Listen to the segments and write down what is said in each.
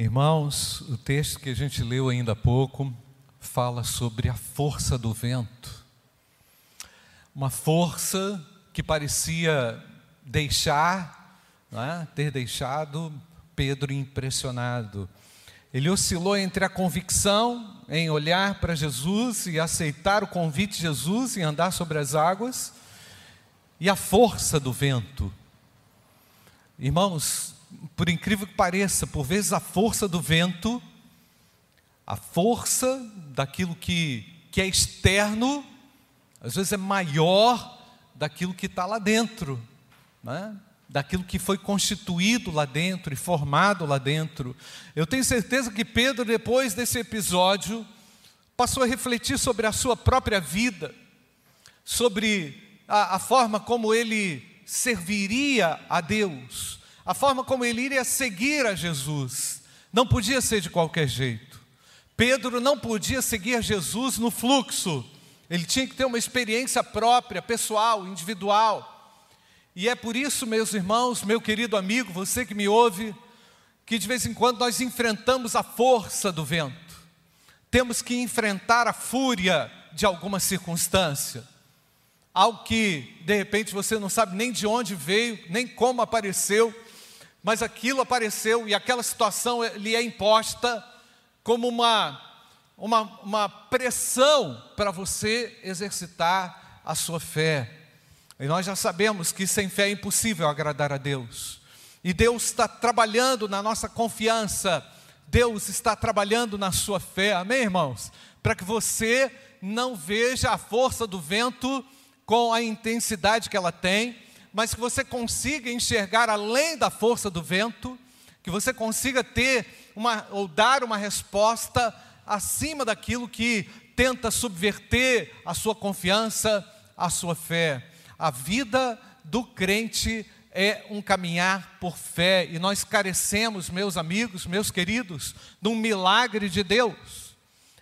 Irmãos, o texto que a gente leu ainda há pouco fala sobre a força do vento. Uma força que parecia deixar, é? ter deixado Pedro impressionado. Ele oscilou entre a convicção em olhar para Jesus e aceitar o convite de Jesus e andar sobre as águas, e a força do vento. Irmãos, por incrível que pareça, por vezes a força do vento, a força daquilo que, que é externo, às vezes é maior daquilo que está lá dentro, né? daquilo que foi constituído lá dentro e formado lá dentro. Eu tenho certeza que Pedro, depois desse episódio, passou a refletir sobre a sua própria vida, sobre a, a forma como ele serviria a Deus a forma como ele iria seguir a Jesus não podia ser de qualquer jeito. Pedro não podia seguir Jesus no fluxo, ele tinha que ter uma experiência própria, pessoal, individual. E é por isso, meus irmãos, meu querido amigo, você que me ouve, que de vez em quando nós enfrentamos a força do vento, temos que enfrentar a fúria de alguma circunstância, algo que de repente você não sabe nem de onde veio, nem como apareceu, mas aquilo apareceu e aquela situação lhe é imposta como uma, uma, uma pressão para você exercitar a sua fé. E nós já sabemos que sem fé é impossível agradar a Deus. E Deus está trabalhando na nossa confiança, Deus está trabalhando na sua fé, amém, irmãos? Para que você não veja a força do vento com a intensidade que ela tem, mas que você consiga enxergar além da força do vento, que você consiga ter uma ou dar uma resposta acima daquilo que tenta subverter a sua confiança, a sua fé. A vida do crente é um caminhar por fé e nós carecemos, meus amigos, meus queridos, de um milagre de Deus.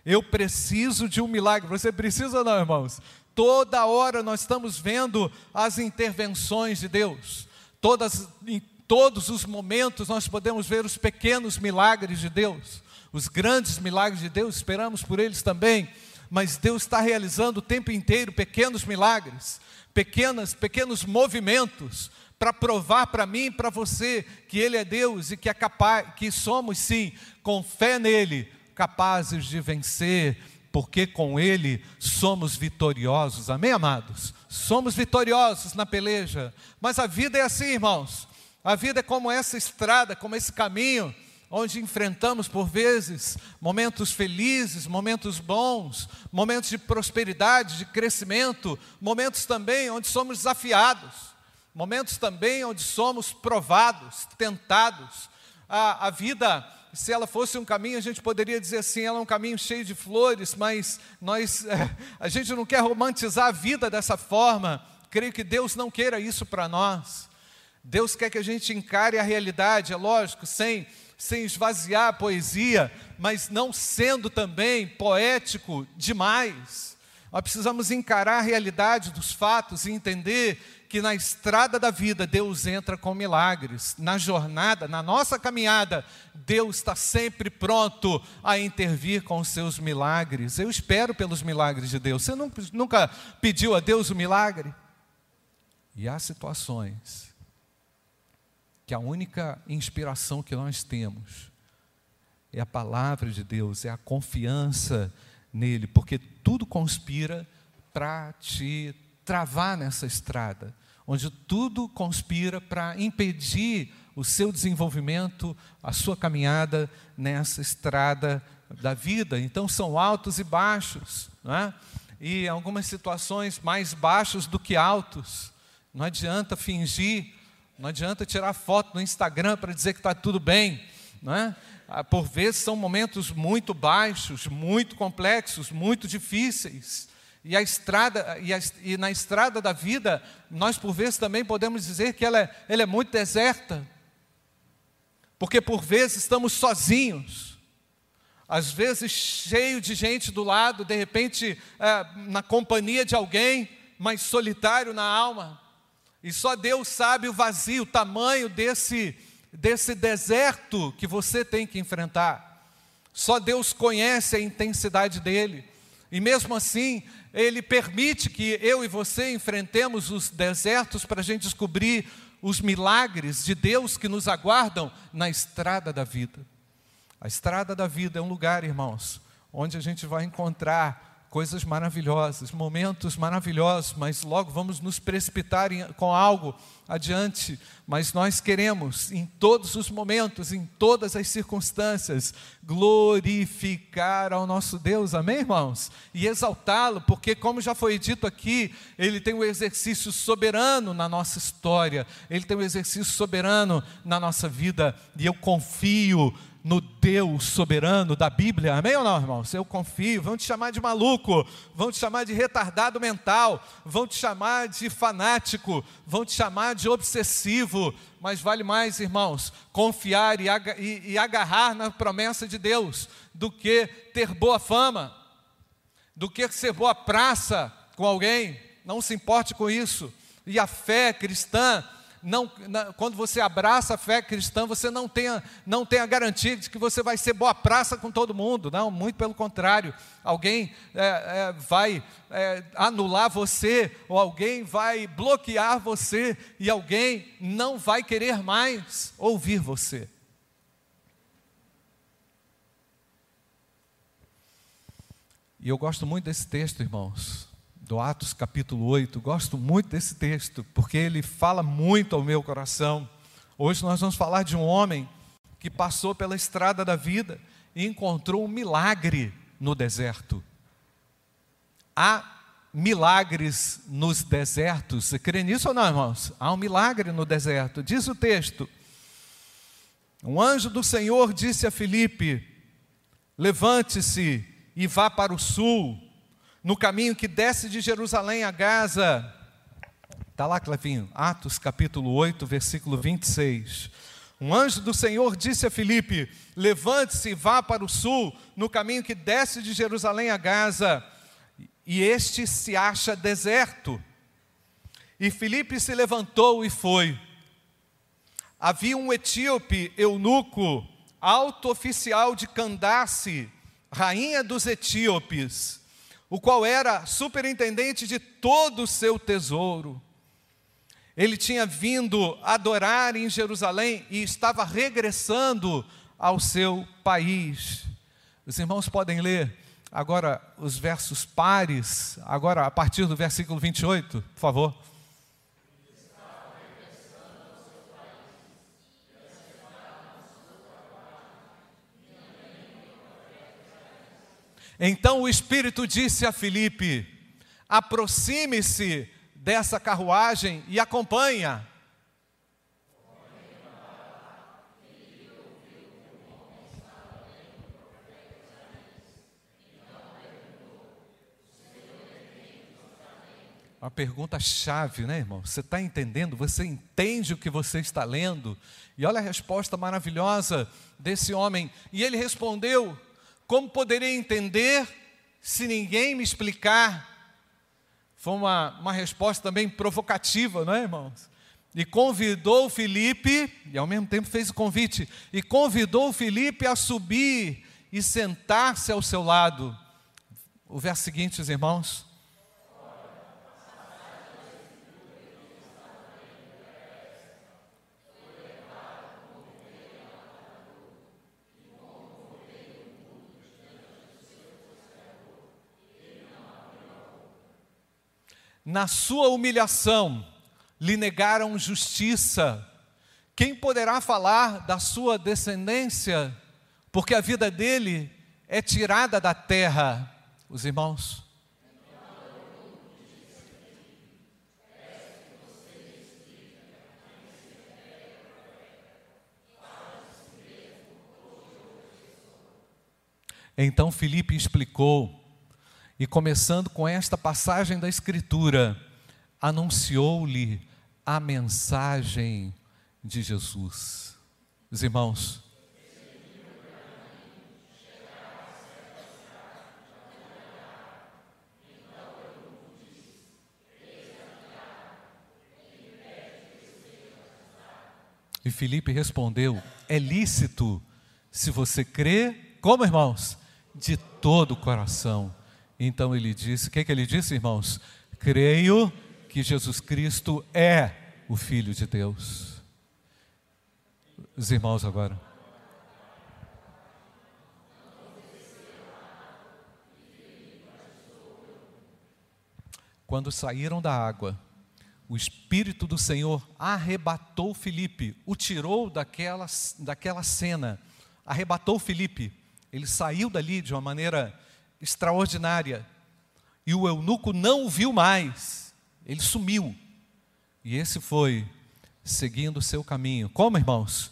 Eu preciso de um milagre. Você precisa, não, irmãos? Toda hora nós estamos vendo as intervenções de Deus. Todas, em todos os momentos nós podemos ver os pequenos milagres de Deus. Os grandes milagres de Deus, esperamos por eles também. Mas Deus está realizando o tempo inteiro pequenos milagres, pequenas, pequenos movimentos para provar para mim e para você que Ele é Deus e que é capaz, que somos sim, com fé nele, capazes de vencer porque com Ele somos vitoriosos. Amém, amados? Somos vitoriosos na peleja. Mas a vida é assim, irmãos. A vida é como essa estrada, como esse caminho, onde enfrentamos por vezes momentos felizes, momentos bons, momentos de prosperidade, de crescimento, momentos também onde somos desafiados, momentos também onde somos provados, tentados. A, a vida se ela fosse um caminho, a gente poderia dizer assim, ela é um caminho cheio de flores, mas nós, a gente não quer romantizar a vida dessa forma. Creio que Deus não queira isso para nós. Deus quer que a gente encare a realidade, é lógico, sem, sem esvaziar a poesia, mas não sendo também poético demais. Nós precisamos encarar a realidade dos fatos e entender que na estrada da vida Deus entra com milagres. Na jornada, na nossa caminhada, Deus está sempre pronto a intervir com os seus milagres. Eu espero pelos milagres de Deus. Você nunca pediu a Deus o um milagre? E há situações que a única inspiração que nós temos é a palavra de Deus, é a confiança nele, porque tudo conspira para te travar nessa estrada, onde tudo conspira para impedir o seu desenvolvimento, a sua caminhada nessa estrada da vida. Então são altos e baixos, não é? e em algumas situações mais baixos do que altos. Não adianta fingir, não adianta tirar foto no Instagram para dizer que está tudo bem, não é? Ah, por vezes são momentos muito baixos, muito complexos, muito difíceis. E, a estrada, e, a, e, na estrada da vida, nós por vezes também podemos dizer que ela é, ela é muito deserta. Porque por vezes estamos sozinhos. Às vezes cheio de gente do lado, de repente é, na companhia de alguém, mas solitário na alma. E só Deus sabe o vazio, o tamanho desse, desse deserto que você tem que enfrentar. Só Deus conhece a intensidade dele. E mesmo assim, Ele permite que eu e você enfrentemos os desertos para a gente descobrir os milagres de Deus que nos aguardam na estrada da vida. A estrada da vida é um lugar, irmãos, onde a gente vai encontrar coisas maravilhosas, momentos maravilhosos, mas logo vamos nos precipitar em, com algo adiante. Mas nós queremos, em todos os momentos, em todas as circunstâncias, glorificar ao nosso Deus, amém, irmãos? E exaltá-lo, porque, como já foi dito aqui, ele tem um exercício soberano na nossa história, ele tem um exercício soberano na nossa vida, e eu confio no Deus soberano da Bíblia, amém ou não, irmãos? Eu confio. Vão te chamar de maluco, vão te chamar de retardado mental, vão te chamar de fanático, vão te chamar de obsessivo, mas vale mais, irmãos, confiar e, e, agarrar na promessa de Deus do que ter boa fama, do que ser boa praça com alguém. Não se importe com isso. E a fé cristã não, quando você abraça a fé cristã, você não tem, a, não garantia de que você vai ser boa praça com todo mundo. Não, muito pelo contrário. Alguém é, é, vai é, anular você, ou alguém vai bloquear você, e alguém não vai querer mais ouvir você. E eu gosto muito desse texto, irmãos do Atos capítulo 8. Gosto muito desse texto, porque ele fala muito ao meu coração. Hoje nós vamos falar de um homem que passou pela estrada da vida e encontrou um milagre no deserto. Há milagres nos desertos. Você crê nisso ou não, irmãos? Há um milagre no deserto. Diz o texto: Um anjo do Senhor disse a Filipe: Levante-se e vá para o sul no caminho que desce de Jerusalém a Gaza. Está lá, Clevinho, Atos capítulo 8, versículo 26. Um anjo do Senhor disse a Filipe: Levante-se e vá para o sul, no caminho que desce de Jerusalém a Gaza. E este se acha deserto. E Filipe se levantou e foi. Havia um etíope, eunuco, alto oficial de Candace, rainha dos etíopes o qual era superintendente de todo o seu tesouro. Ele tinha vindo adorar em Jerusalém e estava regressando ao seu país. Os irmãos podem ler agora os versos pares, agora a partir do versículo 28, por favor. Então o Espírito disse a Filipe: aproxime-se dessa carruagem e acompanha. Uma pergunta chave, né, irmão? Você está entendendo? Você entende o que você está lendo? E olha a resposta maravilhosa desse homem. E ele respondeu: como poderia entender se ninguém me explicar? Foi uma, uma resposta também provocativa, não é, irmãos? E convidou Felipe, e ao mesmo tempo fez o convite, e convidou Felipe a subir e sentar-se ao seu lado. O verso seguinte, os irmãos. Na sua humilhação, lhe negaram justiça. Quem poderá falar da sua descendência? Porque a vida dele é tirada da terra, os irmãos. Então Filipe explicou e começando com esta passagem da Escritura, anunciou-lhe a mensagem de Jesus. Os irmãos, E Filipe respondeu: É lícito, se você crê, como irmãos? De todo o coração. Então ele disse: O que, que ele disse, irmãos? Creio que Jesus Cristo é o Filho de Deus. Os irmãos agora. Quando saíram da água, o Espírito do Senhor arrebatou Filipe, o tirou daquela, daquela cena, arrebatou Filipe. Ele saiu dali de uma maneira extraordinária. E o eunuco não o viu mais, ele sumiu. E esse foi seguindo o seu caminho. Como, irmãos?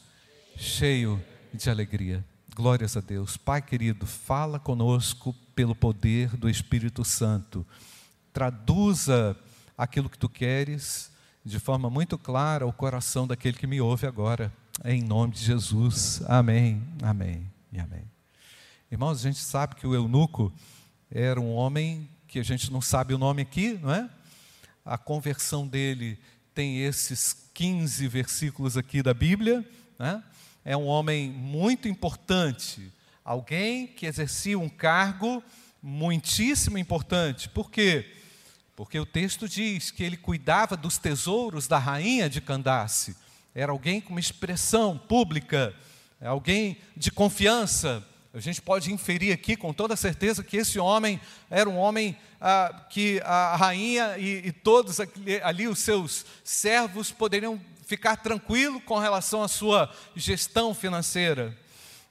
Cheio de alegria. Glórias a Deus. Pai querido, fala conosco pelo poder do Espírito Santo traduza aquilo que tu queres de forma muito clara ao coração daquele que me ouve agora, em nome de Jesus. Amém, amém e amém. Irmãos, a gente sabe que o eunuco era um homem que a gente não sabe o nome aqui, não é? A conversão dele tem esses 15 versículos aqui da Bíblia, né? É um homem muito importante, alguém que exercia um cargo muitíssimo importante. Por quê? Porque o texto diz que ele cuidava dos tesouros da rainha de Candace. Era alguém com uma expressão pública, é alguém de confiança. A gente pode inferir aqui com toda certeza que esse homem era um homem ah, que a rainha e, e todos ali, os seus servos poderiam ficar tranquilos com relação à sua gestão financeira.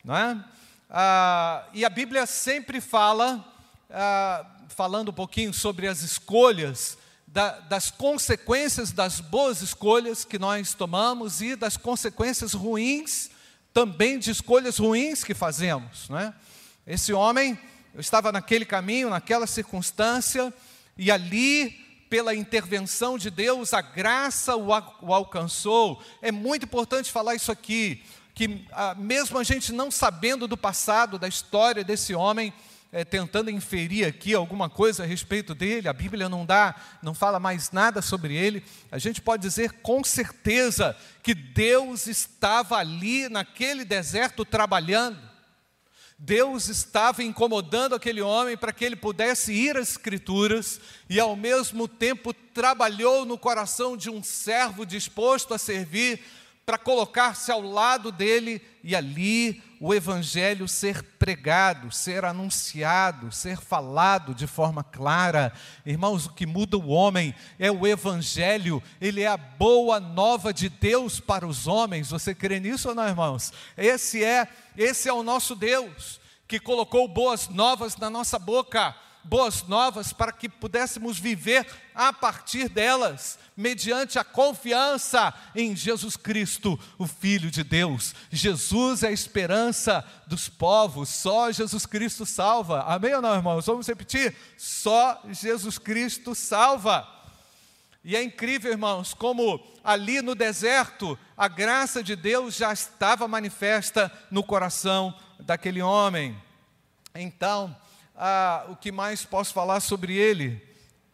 Não é? Ah, e a Bíblia sempre fala ah, falando um pouquinho sobre as escolhas, da, das consequências das boas escolhas que nós tomamos e das consequências ruins, também de escolhas ruins que fazemos. Né? Esse homem, eu estava naquele caminho, naquela circunstância, e ali, pela intervenção de Deus, a graça o, o alcançou. É muito importante falar isso aqui, que ah, mesmo a gente não sabendo do passado, da história desse homem, é, tentando inferir aqui alguma coisa a respeito dele, a Bíblia não dá, não fala mais nada sobre ele, a gente pode dizer com certeza que Deus estava ali naquele deserto trabalhando. Deus estava incomodando aquele homem para que ele pudesse ir às Escrituras e, ao mesmo tempo, trabalhou no coração de um servo disposto a servir para colocar-se ao lado dele e ali o evangelho ser pregado, ser anunciado, ser falado de forma clara. Irmãos, o que muda o homem é o evangelho, ele é a boa nova de Deus para os homens. Você crê nisso ou não, irmãos? Esse é, esse é o nosso Deus que colocou boas novas na nossa boca boas novas para que pudéssemos viver a partir delas, mediante a confiança em Jesus Cristo, o Filho de Deus. Jesus é a esperança dos povos, só Jesus Cristo salva. Amém ou não, irmãos? Vamos repetir? Só Jesus Cristo salva. E é incrível, irmãos, como ali no deserto a graça de Deus já estava manifesta no coração daquele homem. Então, ah, o que mais posso falar sobre ele?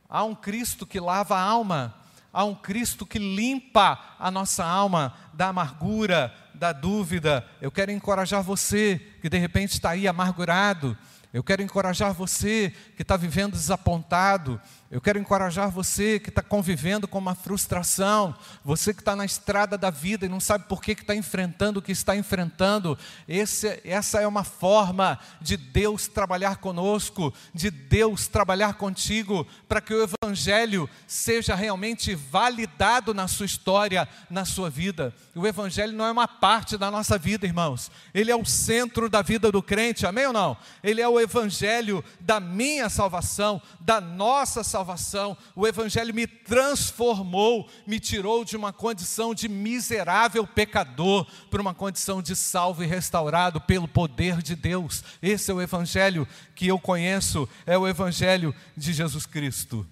Há um Cristo que lava a alma, há um Cristo que limpa a nossa alma da amargura, da dúvida. Eu quero encorajar você que de repente está aí amargurado. Eu quero encorajar você que está vivendo desapontado. Eu quero encorajar você que está convivendo com uma frustração, você que está na estrada da vida e não sabe por que está enfrentando o que está enfrentando. Esse, essa é uma forma de Deus trabalhar conosco, de Deus trabalhar contigo, para que o Evangelho seja realmente validado na sua história, na sua vida. O Evangelho não é uma parte da nossa vida, irmãos, ele é o centro da vida do crente, amém ou não? Ele é o Evangelho da minha salvação, da nossa salvação salvação, o Evangelho me transformou, me tirou de uma condição de miserável pecador para uma condição de salvo e restaurado pelo poder de Deus. Esse é o Evangelho que eu conheço, é o Evangelho de Jesus Cristo.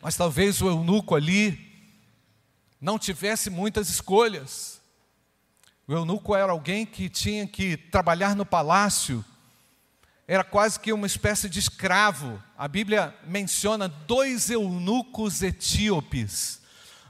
Mas talvez o eunuco ali não tivesse muitas escolhas. O eunuco era alguém que tinha que trabalhar no palácio era quase que uma espécie de escravo. A Bíblia menciona dois eunucos etíopes.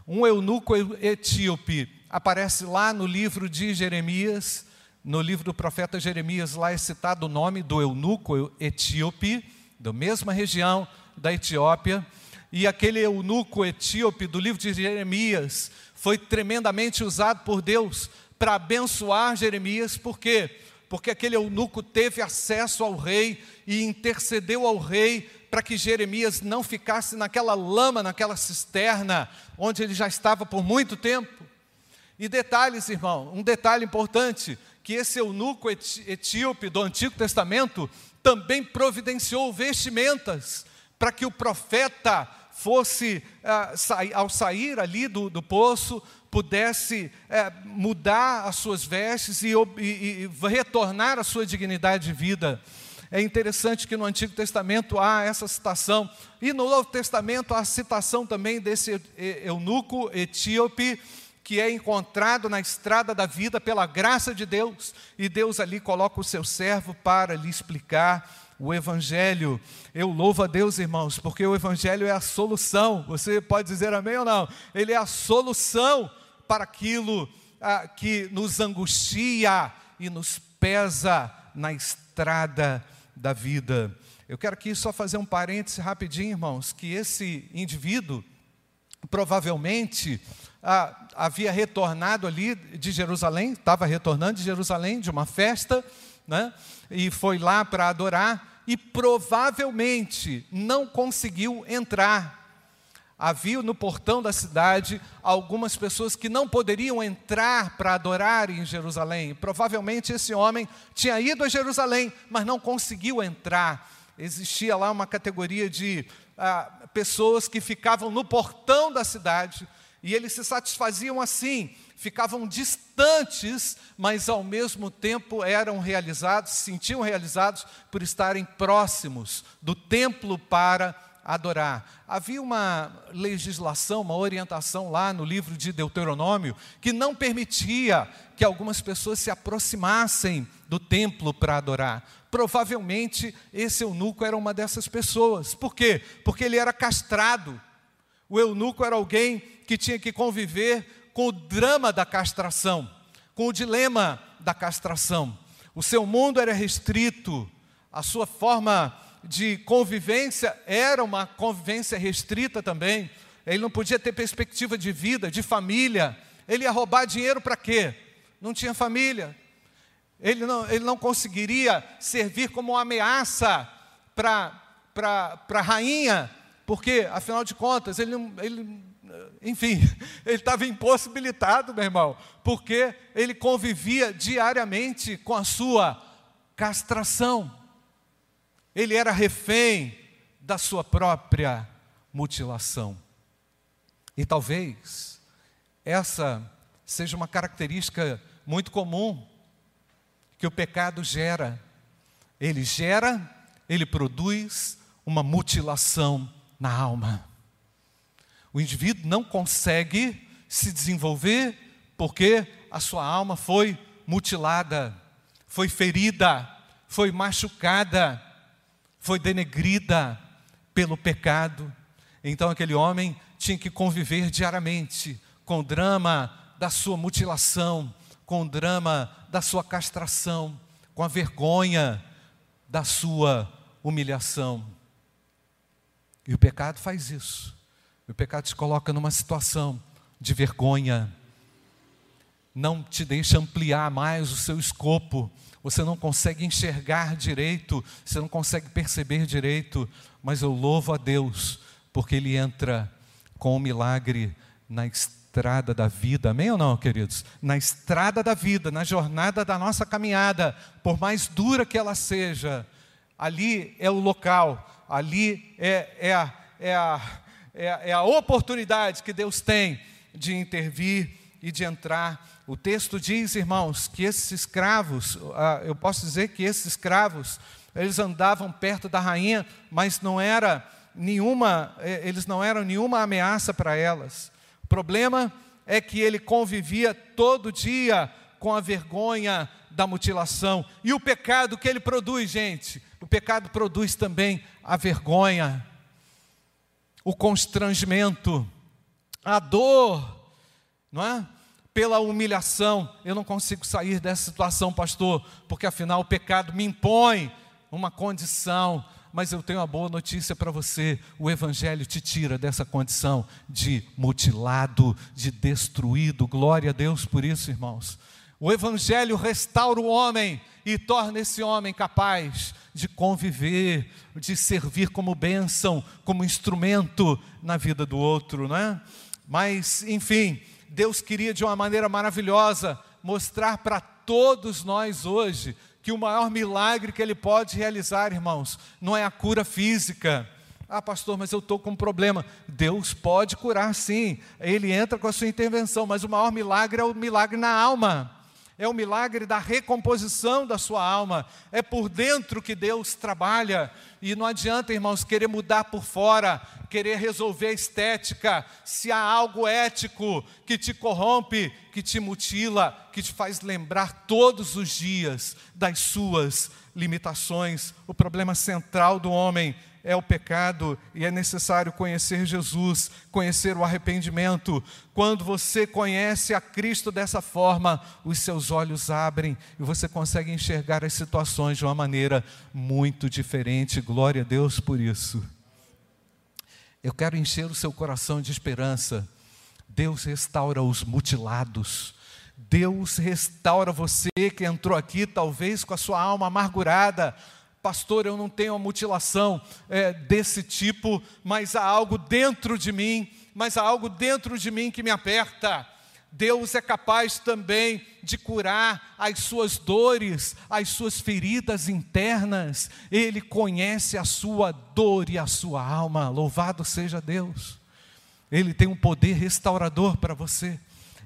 Um eunuco etíope aparece lá no livro de Jeremias, no livro do profeta Jeremias, lá é citado o nome do eunuco etíope, da mesma região da Etiópia, e aquele eunuco etíope do livro de Jeremias foi tremendamente usado por Deus para abençoar Jeremias, por quê? Porque aquele eunuco teve acesso ao rei e intercedeu ao rei para que Jeremias não ficasse naquela lama, naquela cisterna, onde ele já estava por muito tempo. E detalhes, irmão, um detalhe importante: que esse eunuco etíope do Antigo Testamento também providenciou vestimentas para que o profeta fosse, ah, ao sair ali do, do poço, pudesse eh, mudar as suas vestes e, e, e retornar à sua dignidade de vida. É interessante que no Antigo Testamento há essa citação, e no Novo Testamento há a citação também desse eunuco etíope, que é encontrado na estrada da vida pela graça de Deus, e Deus ali coloca o seu servo para lhe explicar o Evangelho. Eu louvo a Deus, irmãos, porque o Evangelho é a solução. Você pode dizer amém ou não? Ele é a solução para aquilo ah, que nos angustia e nos pesa na estrada da vida. Eu quero aqui só fazer um parêntese rapidinho, irmãos, que esse indivíduo provavelmente ah, havia retornado ali de Jerusalém, estava retornando de Jerusalém, de uma festa, né? e foi lá para adorar, e provavelmente não conseguiu entrar. Havia no portão da cidade algumas pessoas que não poderiam entrar para adorar em Jerusalém. Provavelmente esse homem tinha ido a Jerusalém, mas não conseguiu entrar. Existia lá uma categoria de ah, pessoas que ficavam no portão da cidade e eles se satisfaziam assim, ficavam distantes, mas ao mesmo tempo eram realizados, se sentiam realizados por estarem próximos do templo para adorar. Havia uma legislação, uma orientação lá no livro de Deuteronômio que não permitia que algumas pessoas se aproximassem do templo para adorar. Provavelmente esse eunuco era uma dessas pessoas. Por quê? Porque ele era castrado. O eunuco era alguém que tinha que conviver com o drama da castração, com o dilema da castração. O seu mundo era restrito, a sua forma de convivência era uma convivência restrita também. Ele não podia ter perspectiva de vida, de família. Ele ia roubar dinheiro para quê? Não tinha família. Ele não, ele não conseguiria servir como uma ameaça para a rainha, porque, afinal de contas, ele, ele enfim, ele estava impossibilitado, meu irmão, porque ele convivia diariamente com a sua castração. Ele era refém da sua própria mutilação. E talvez essa seja uma característica muito comum que o pecado gera. Ele gera, ele produz uma mutilação na alma. O indivíduo não consegue se desenvolver porque a sua alma foi mutilada, foi ferida, foi machucada, foi denegrida pelo pecado. Então aquele homem tinha que conviver diariamente com o drama da sua mutilação, com o drama da sua castração, com a vergonha da sua humilhação. E o pecado faz isso. O pecado te coloca numa situação de vergonha, não te deixa ampliar mais o seu escopo, você não consegue enxergar direito, você não consegue perceber direito, mas eu louvo a Deus, porque Ele entra com o milagre na estrada da vida, amém ou não, queridos? Na estrada da vida, na jornada da nossa caminhada, por mais dura que ela seja, ali é o local, ali é, é, a, é a é, é a oportunidade que Deus tem de intervir e de entrar. O texto diz, irmãos, que esses escravos, ah, eu posso dizer que esses escravos, eles andavam perto da rainha, mas não era nenhuma, eh, eles não eram nenhuma ameaça para elas. O problema é que ele convivia todo dia com a vergonha da mutilação. E o pecado que ele produz, gente, o pecado produz também a vergonha o constrangimento, a dor, não é? pela humilhação. Eu não consigo sair dessa situação, pastor, porque afinal o pecado me impõe uma condição. Mas eu tenho uma boa notícia para você: o Evangelho te tira dessa condição de mutilado, de destruído. Glória a Deus por isso, irmãos. O Evangelho restaura o homem e torna esse homem capaz de conviver, de servir como bênção, como instrumento na vida do outro, não é? Mas, enfim, Deus queria de uma maneira maravilhosa mostrar para todos nós hoje que o maior milagre que Ele pode realizar, irmãos, não é a cura física. Ah, pastor, mas eu estou com um problema. Deus pode curar sim, Ele entra com a sua intervenção, mas o maior milagre é o milagre na alma é o milagre da recomposição da sua alma, é por dentro que Deus trabalha, e não adianta, irmãos, querer mudar por fora, querer resolver a estética, se há algo ético que te corrompe, que te mutila, que te faz lembrar todos os dias das suas limitações. O problema central do homem é o pecado e é necessário conhecer Jesus, conhecer o arrependimento. Quando você conhece a Cristo dessa forma, os seus olhos abrem e você consegue enxergar as situações de uma maneira muito diferente. Glória a Deus por isso. Eu quero encher o seu coração de esperança. Deus restaura os mutilados. Deus restaura você que entrou aqui, talvez com a sua alma amargurada pastor, eu não tenho uma mutilação é, desse tipo, mas há algo dentro de mim, mas há algo dentro de mim que me aperta. Deus é capaz também de curar as suas dores, as suas feridas internas. Ele conhece a sua dor e a sua alma. Louvado seja Deus. Ele tem um poder restaurador para você.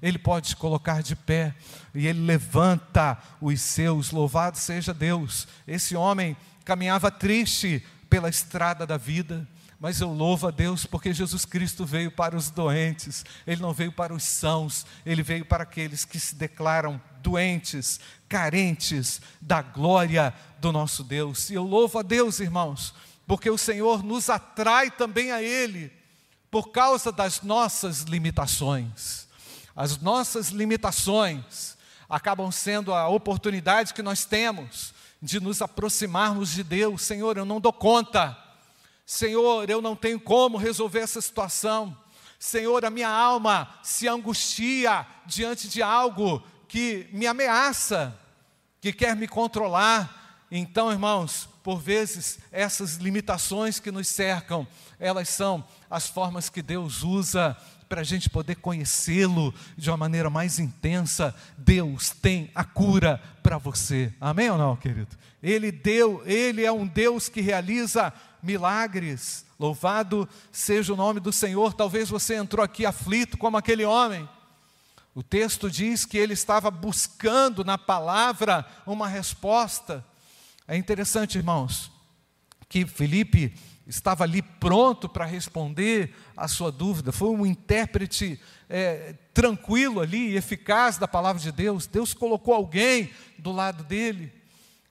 Ele pode te colocar de pé e ele levanta os seus. Louvado seja Deus. Esse homem caminhava triste pela estrada da vida, mas eu louvo a Deus porque Jesus Cristo veio para os doentes, Ele não veio para os sãos, Ele veio para aqueles que se declaram doentes, carentes da glória do nosso Deus. E eu louvo a Deus, irmãos, porque o Senhor nos atrai também a Ele, por causa das nossas limitações. As nossas limitações acabam sendo a oportunidade que nós temos de nos aproximarmos de Deus. Senhor, eu não dou conta. Senhor, eu não tenho como resolver essa situação. Senhor, a minha alma se angustia diante de algo que me ameaça, que quer me controlar. Então, irmãos, por vezes essas limitações que nos cercam, elas são as formas que Deus usa para a gente poder conhecê-lo de uma maneira mais intensa, Deus tem a cura para você. Amém ou não, querido? Ele deu, ele é um Deus que realiza milagres. Louvado seja o nome do Senhor. Talvez você entrou aqui aflito como aquele homem. O texto diz que ele estava buscando na palavra uma resposta. É interessante, irmãos, que Felipe estava ali pronto para responder a sua dúvida, foi um intérprete é, tranquilo ali, eficaz da palavra de Deus. Deus colocou alguém do lado dele,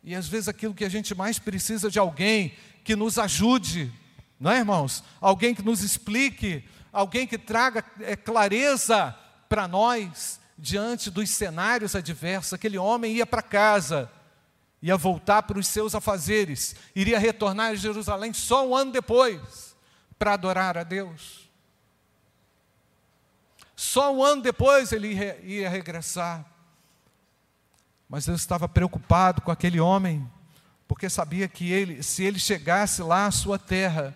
e às vezes aquilo que a gente mais precisa de alguém que nos ajude, não é, irmãos? Alguém que nos explique, alguém que traga é, clareza para nós diante dos cenários adversos. Aquele homem ia para casa ia voltar para os seus afazeres, iria retornar a Jerusalém só um ano depois para adorar a Deus. Só um ano depois ele ia regressar. Mas Deus estava preocupado com aquele homem, porque sabia que ele, se ele chegasse lá à sua terra,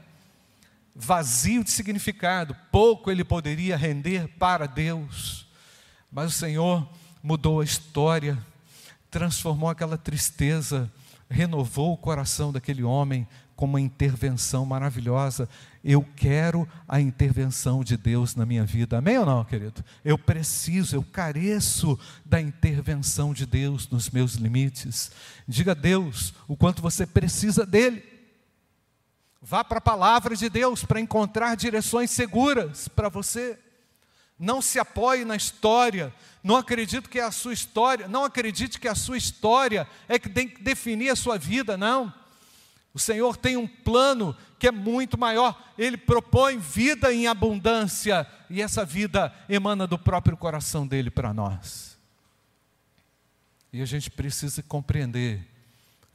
vazio de significado, pouco ele poderia render para Deus. Mas o Senhor mudou a história transformou aquela tristeza, renovou o coração daquele homem com uma intervenção maravilhosa. Eu quero a intervenção de Deus na minha vida. Amém ou não, querido? Eu preciso, eu careço da intervenção de Deus nos meus limites. Diga a Deus o quanto você precisa dele. Vá para a palavra de Deus para encontrar direções seguras para você. Não se apoie na história. Não acredito que é a sua história. Não acredite que a sua história é que tem que definir a sua vida, não. O Senhor tem um plano que é muito maior. Ele propõe vida em abundância e essa vida emana do próprio coração dele para nós. E a gente precisa compreender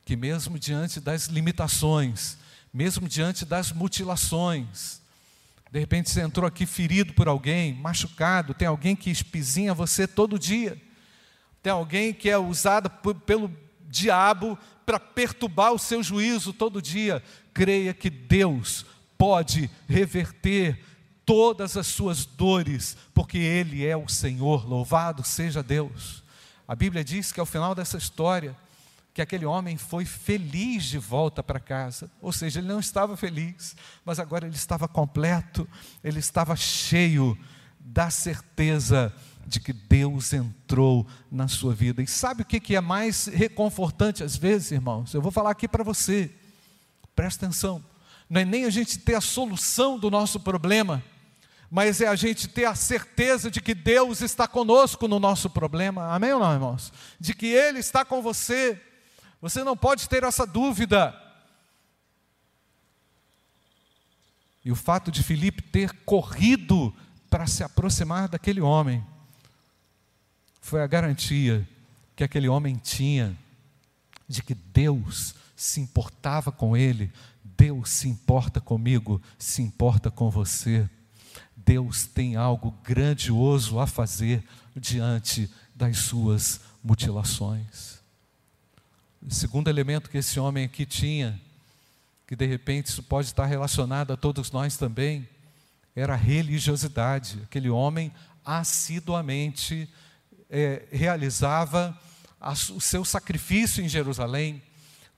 que, mesmo diante das limitações, mesmo diante das mutilações, de repente você entrou aqui ferido por alguém, machucado, tem alguém que espizinha você todo dia, tem alguém que é usado pelo diabo para perturbar o seu juízo todo dia. Creia que Deus pode reverter todas as suas dores, porque Ele é o Senhor, louvado seja Deus. A Bíblia diz que ao final dessa história, que aquele homem foi feliz de volta para casa, ou seja, ele não estava feliz, mas agora ele estava completo, ele estava cheio da certeza de que Deus entrou na sua vida. E sabe o que é mais reconfortante às vezes, irmãos? Eu vou falar aqui para você, presta atenção, não é nem a gente ter a solução do nosso problema, mas é a gente ter a certeza de que Deus está conosco no nosso problema. Amém ou não, irmãos? De que Ele está com você. Você não pode ter essa dúvida. E o fato de Filipe ter corrido para se aproximar daquele homem foi a garantia que aquele homem tinha de que Deus se importava com ele, Deus se importa comigo, se importa com você. Deus tem algo grandioso a fazer diante das suas mutilações. O segundo elemento que esse homem aqui tinha, que de repente isso pode estar relacionado a todos nós também, era a religiosidade. Aquele homem assiduamente é, realizava a, o seu sacrifício em Jerusalém,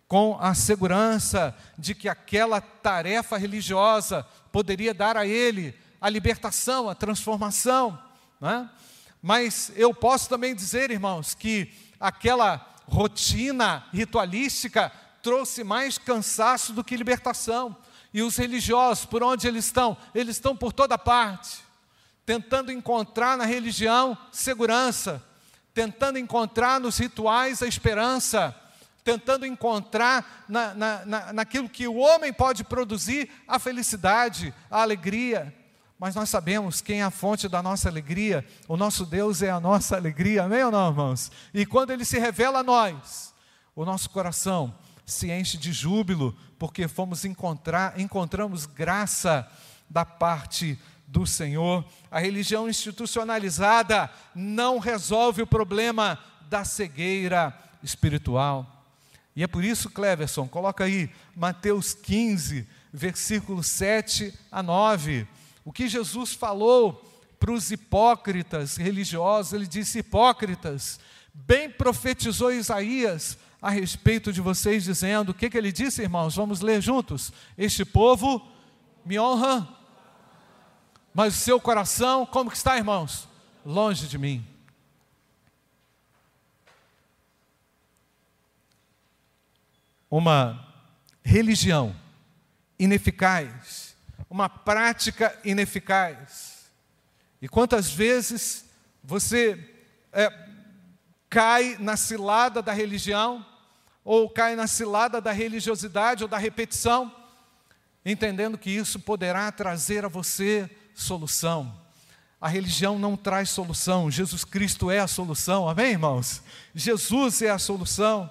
com a segurança de que aquela tarefa religiosa poderia dar a ele a libertação, a transformação. Né? Mas eu posso também dizer, irmãos, que aquela rotina ritualística trouxe mais cansaço do que libertação. E os religiosos, por onde eles estão? Eles estão por toda parte, tentando encontrar na religião segurança, tentando encontrar nos rituais a esperança, tentando encontrar na, na, na, naquilo que o homem pode produzir a felicidade, a alegria mas nós sabemos quem é a fonte da nossa alegria, o nosso Deus é a nossa alegria, amém ou não, irmãos? E quando Ele se revela a nós, o nosso coração se enche de júbilo, porque fomos encontrar, encontramos graça da parte do Senhor. A religião institucionalizada não resolve o problema da cegueira espiritual. E é por isso, Cleverson, coloca aí Mateus 15, versículo 7 a 9. O que Jesus falou para os hipócritas religiosos, ele disse: Hipócritas, bem profetizou Isaías a respeito de vocês, dizendo: O que, que ele disse, irmãos? Vamos ler juntos. Este povo me honra, mas o seu coração, como que está, irmãos? Longe de mim. Uma religião ineficaz, uma prática ineficaz. E quantas vezes você é, cai na cilada da religião, ou cai na cilada da religiosidade ou da repetição, entendendo que isso poderá trazer a você solução. A religião não traz solução, Jesus Cristo é a solução, amém, irmãos? Jesus é a solução.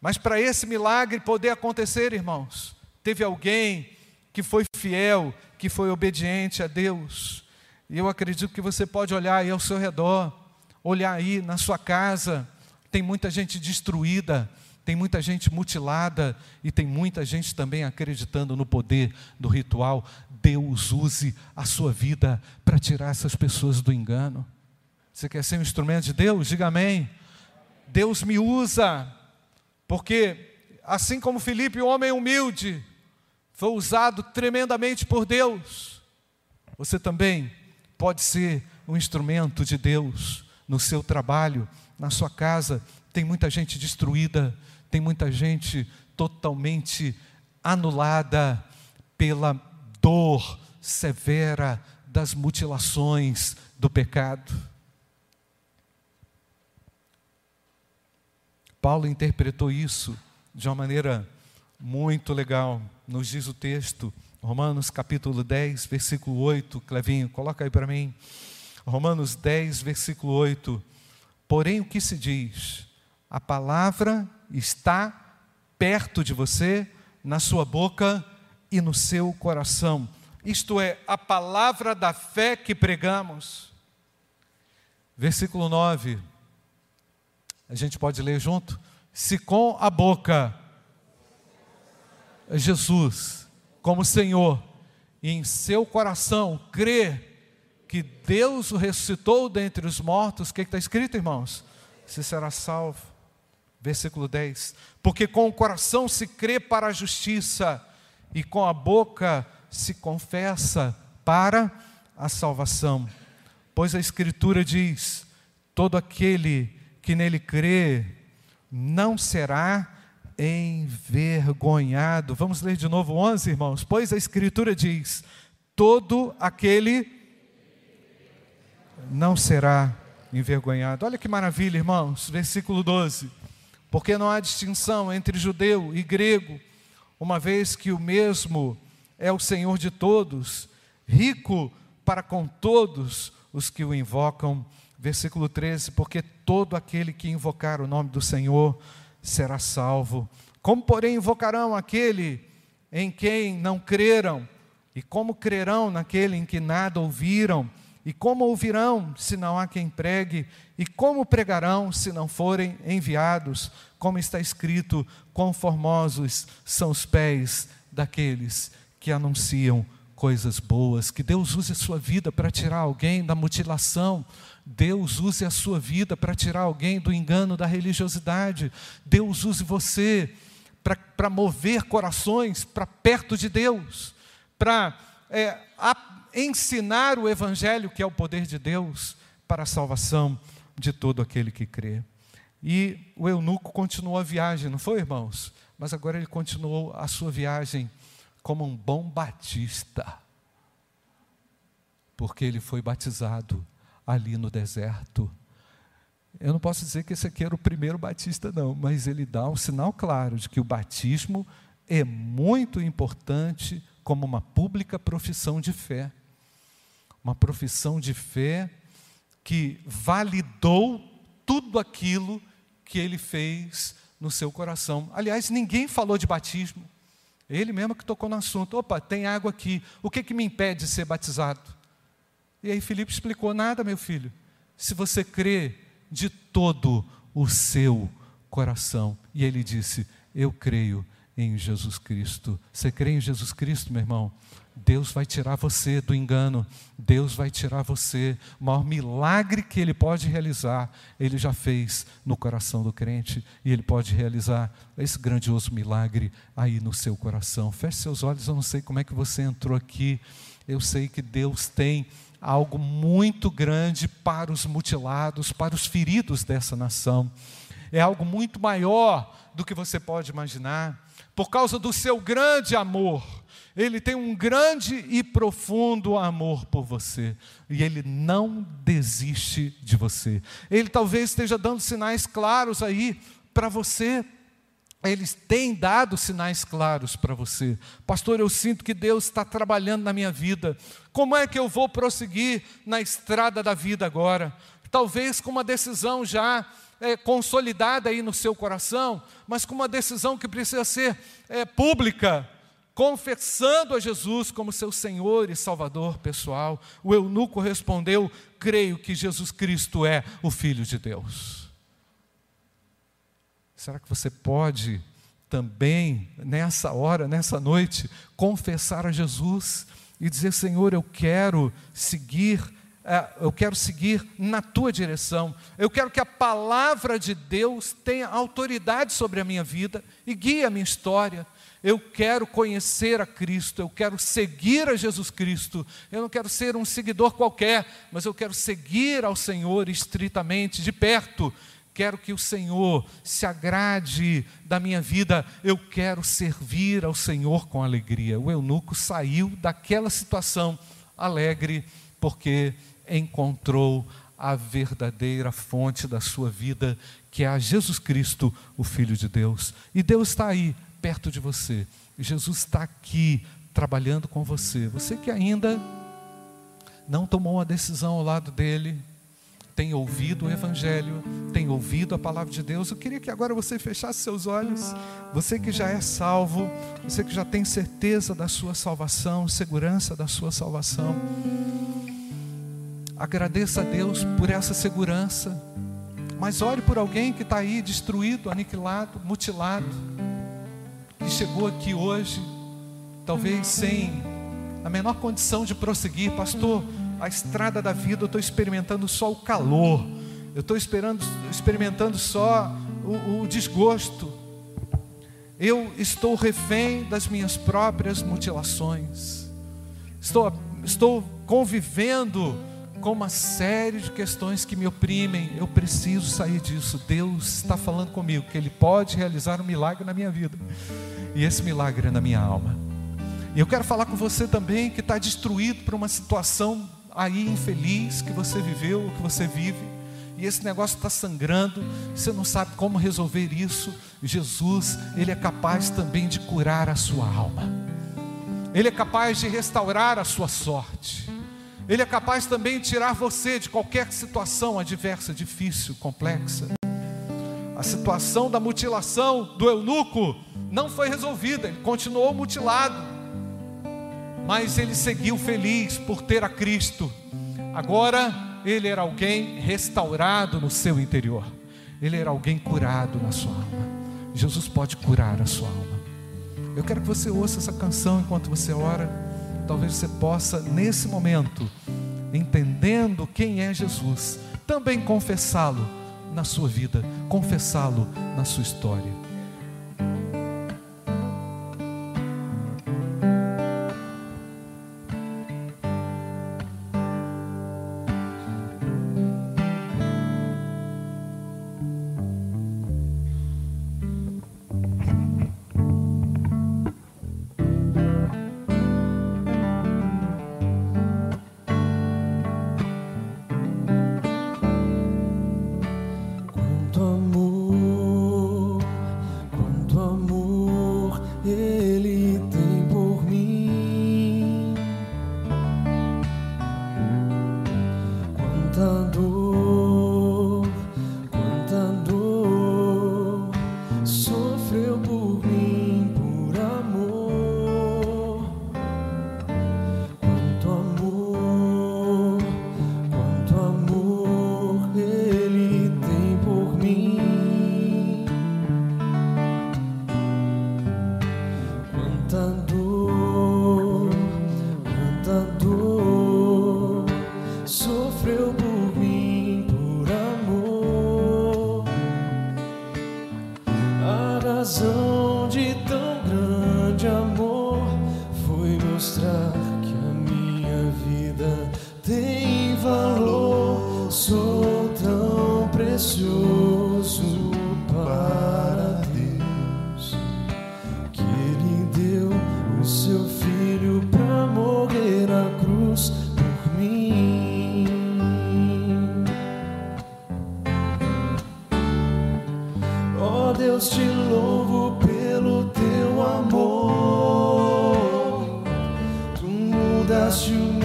Mas para esse milagre poder acontecer, irmãos, teve alguém que foi fiel, que foi obediente a Deus. E eu acredito que você pode olhar aí ao seu redor, olhar aí na sua casa, tem muita gente destruída, tem muita gente mutilada e tem muita gente também acreditando no poder do ritual. Deus use a sua vida para tirar essas pessoas do engano. Você quer ser um instrumento de Deus? Diga amém. Deus me usa, porque assim como Felipe, um homem humilde, foi usado tremendamente por Deus, você também pode ser um instrumento de Deus no seu trabalho, na sua casa. Tem muita gente destruída, tem muita gente totalmente anulada pela dor severa das mutilações do pecado. Paulo interpretou isso de uma maneira muito legal. Nos diz o texto, Romanos capítulo 10, versículo 8. Clevinho, coloca aí para mim. Romanos 10, versículo 8. Porém, o que se diz? A palavra está perto de você, na sua boca e no seu coração. Isto é, a palavra da fé que pregamos. Versículo 9. A gente pode ler junto? Se com a boca Jesus como Senhor e em seu coração crê que Deus o ressuscitou dentre os mortos, o que está escrito, irmãos? Você será salvo. Versículo 10: Porque com o coração se crê para a justiça, e com a boca se confessa para a salvação. Pois a Escritura diz: todo aquele que nele crê não será envergonhado. Vamos ler de novo 11, irmãos. Pois a Escritura diz: todo aquele não será envergonhado. Olha que maravilha, irmãos. Versículo 12. Porque não há distinção entre judeu e grego, uma vez que o mesmo é o Senhor de todos, rico para com todos os que o invocam. Versículo 13: Porque todo aquele que invocar o nome do Senhor será salvo. Como, porém, invocarão aquele em quem não creram? E como crerão naquele em que nada ouviram? E como ouvirão se não há quem pregue? E como pregarão se não forem enviados? Como está escrito: quão formosos são os pés daqueles que anunciam coisas boas. Que Deus use a sua vida para tirar alguém da mutilação. Deus use a sua vida para tirar alguém do engano da religiosidade. Deus use você para mover corações para perto de Deus, para é, ensinar o Evangelho, que é o poder de Deus, para a salvação de todo aquele que crê. E o eunuco continuou a viagem, não foi, irmãos? Mas agora ele continuou a sua viagem como um bom batista, porque ele foi batizado ali no deserto. Eu não posso dizer que esse aqui era o primeiro batista, não, mas ele dá um sinal claro de que o batismo é muito importante como uma pública profissão de fé uma profissão de fé que validou tudo aquilo que ele fez no seu coração. Aliás, ninguém falou de batismo. Ele mesmo que tocou no assunto. Opa, tem água aqui. O que, que me impede de ser batizado? E aí Filipe explicou: nada, meu filho. Se você crê de todo o seu coração. E ele disse: Eu creio em Jesus Cristo. Você crê em Jesus Cristo, meu irmão? Deus vai tirar você do engano, Deus vai tirar você. O maior milagre que Ele pode realizar, Ele já fez no coração do crente, e Ele pode realizar esse grandioso milagre aí no seu coração. Feche seus olhos, eu não sei como é que você entrou aqui, eu sei que Deus tem algo muito grande para os mutilados, para os feridos dessa nação. É algo muito maior do que você pode imaginar, por causa do seu grande amor ele tem um grande e profundo amor por você. E Ele não desiste de você. Ele talvez esteja dando sinais claros aí para você. Eles têm dado sinais claros para você. Pastor, eu sinto que Deus está trabalhando na minha vida. Como é que eu vou prosseguir na estrada da vida agora? Talvez com uma decisão já é, consolidada aí no seu coração, mas com uma decisão que precisa ser é, pública, confessando a Jesus como seu Senhor e Salvador pessoal, o eunuco respondeu: Creio que Jesus Cristo é o Filho de Deus. Será que você pode também, nessa hora, nessa noite, confessar a Jesus e dizer: Senhor, eu quero seguir é, eu quero seguir na tua direção. Eu quero que a palavra de Deus tenha autoridade sobre a minha vida e guie a minha história. Eu quero conhecer a Cristo, eu quero seguir a Jesus Cristo. Eu não quero ser um seguidor qualquer, mas eu quero seguir ao Senhor estritamente, de perto. Quero que o Senhor se agrade da minha vida. Eu quero servir ao Senhor com alegria. O eunuco saiu daquela situação alegre, porque encontrou a verdadeira fonte da sua vida, que é a Jesus Cristo, o Filho de Deus. E Deus está aí, perto de você. Jesus está aqui, trabalhando com você. Você que ainda não tomou uma decisão ao lado dele, tem ouvido o Evangelho, tem ouvido a palavra de Deus. Eu queria que agora você fechasse seus olhos. Você que já é salvo, você que já tem certeza da sua salvação, segurança da sua salvação. Agradeça a Deus por essa segurança. Mas ore por alguém que está aí destruído, aniquilado, mutilado, que chegou aqui hoje, talvez sem a menor condição de prosseguir, pastor a estrada da vida, eu estou experimentando só o calor, eu estou experimentando só o, o desgosto, eu estou refém das minhas próprias mutilações, estou, estou convivendo com uma série de questões que me oprimem, eu preciso sair disso. Deus está falando comigo que Ele pode realizar um milagre na minha vida, e esse milagre é na minha alma. E eu quero falar com você também que está destruído por uma situação aí infeliz que você viveu, que você vive, e esse negócio está sangrando, você não sabe como resolver isso. Jesus, Ele é capaz também de curar a sua alma, Ele é capaz de restaurar a sua sorte, Ele é capaz também de tirar você de qualquer situação adversa, difícil, complexa. A situação da mutilação do eunuco não foi resolvida, ele continuou mutilado mas ele seguiu feliz por ter a Cristo. Agora ele era alguém restaurado no seu interior, ele era alguém curado na sua alma. Jesus pode curar a sua alma. Eu quero que você ouça essa canção enquanto você ora. Talvez você possa, nesse momento, entendendo quem é Jesus, também confessá-lo na sua vida, confessá-lo na sua história. Deus, te louvo pelo teu amor. Tu mudaste o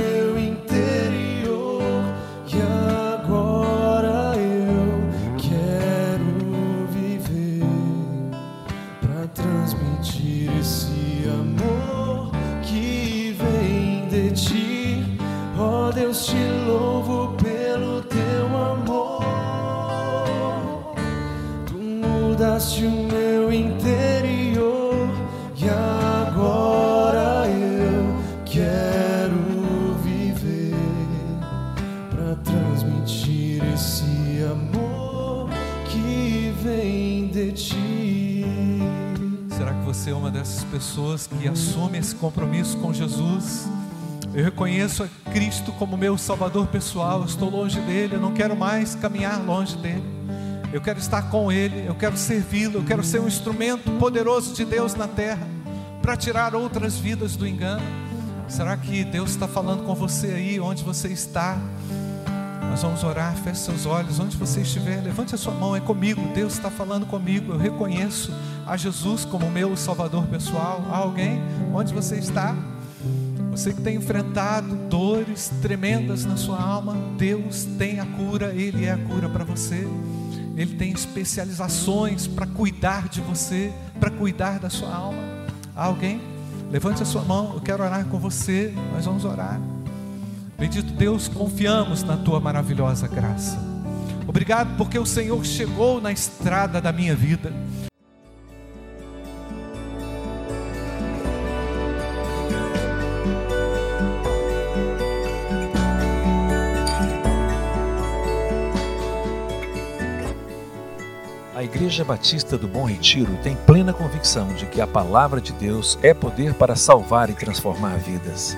compromisso com Jesus. Eu reconheço a Cristo como meu Salvador pessoal. Eu estou longe dele, eu não quero mais caminhar longe dele. Eu quero estar com ele, eu quero servi-lo, eu quero ser um instrumento poderoso de Deus na terra para tirar outras vidas do engano. Será que Deus está falando com você aí, onde você está? Nós vamos orar, feche seus olhos, onde você estiver, levante a sua mão, é comigo, Deus está falando comigo, eu reconheço a Jesus como meu Salvador pessoal. Há alguém? Onde você está? Você que tem enfrentado dores tremendas na sua alma, Deus tem a cura, Ele é a cura para você. Ele tem especializações para cuidar de você, para cuidar da sua alma. Há alguém? Levante a sua mão, eu quero orar com você, nós vamos orar. Bendito Deus, confiamos na tua maravilhosa graça. Obrigado porque o Senhor chegou na estrada da minha vida. A Igreja Batista do Bom Retiro tem plena convicção de que a palavra de Deus é poder para salvar e transformar vidas.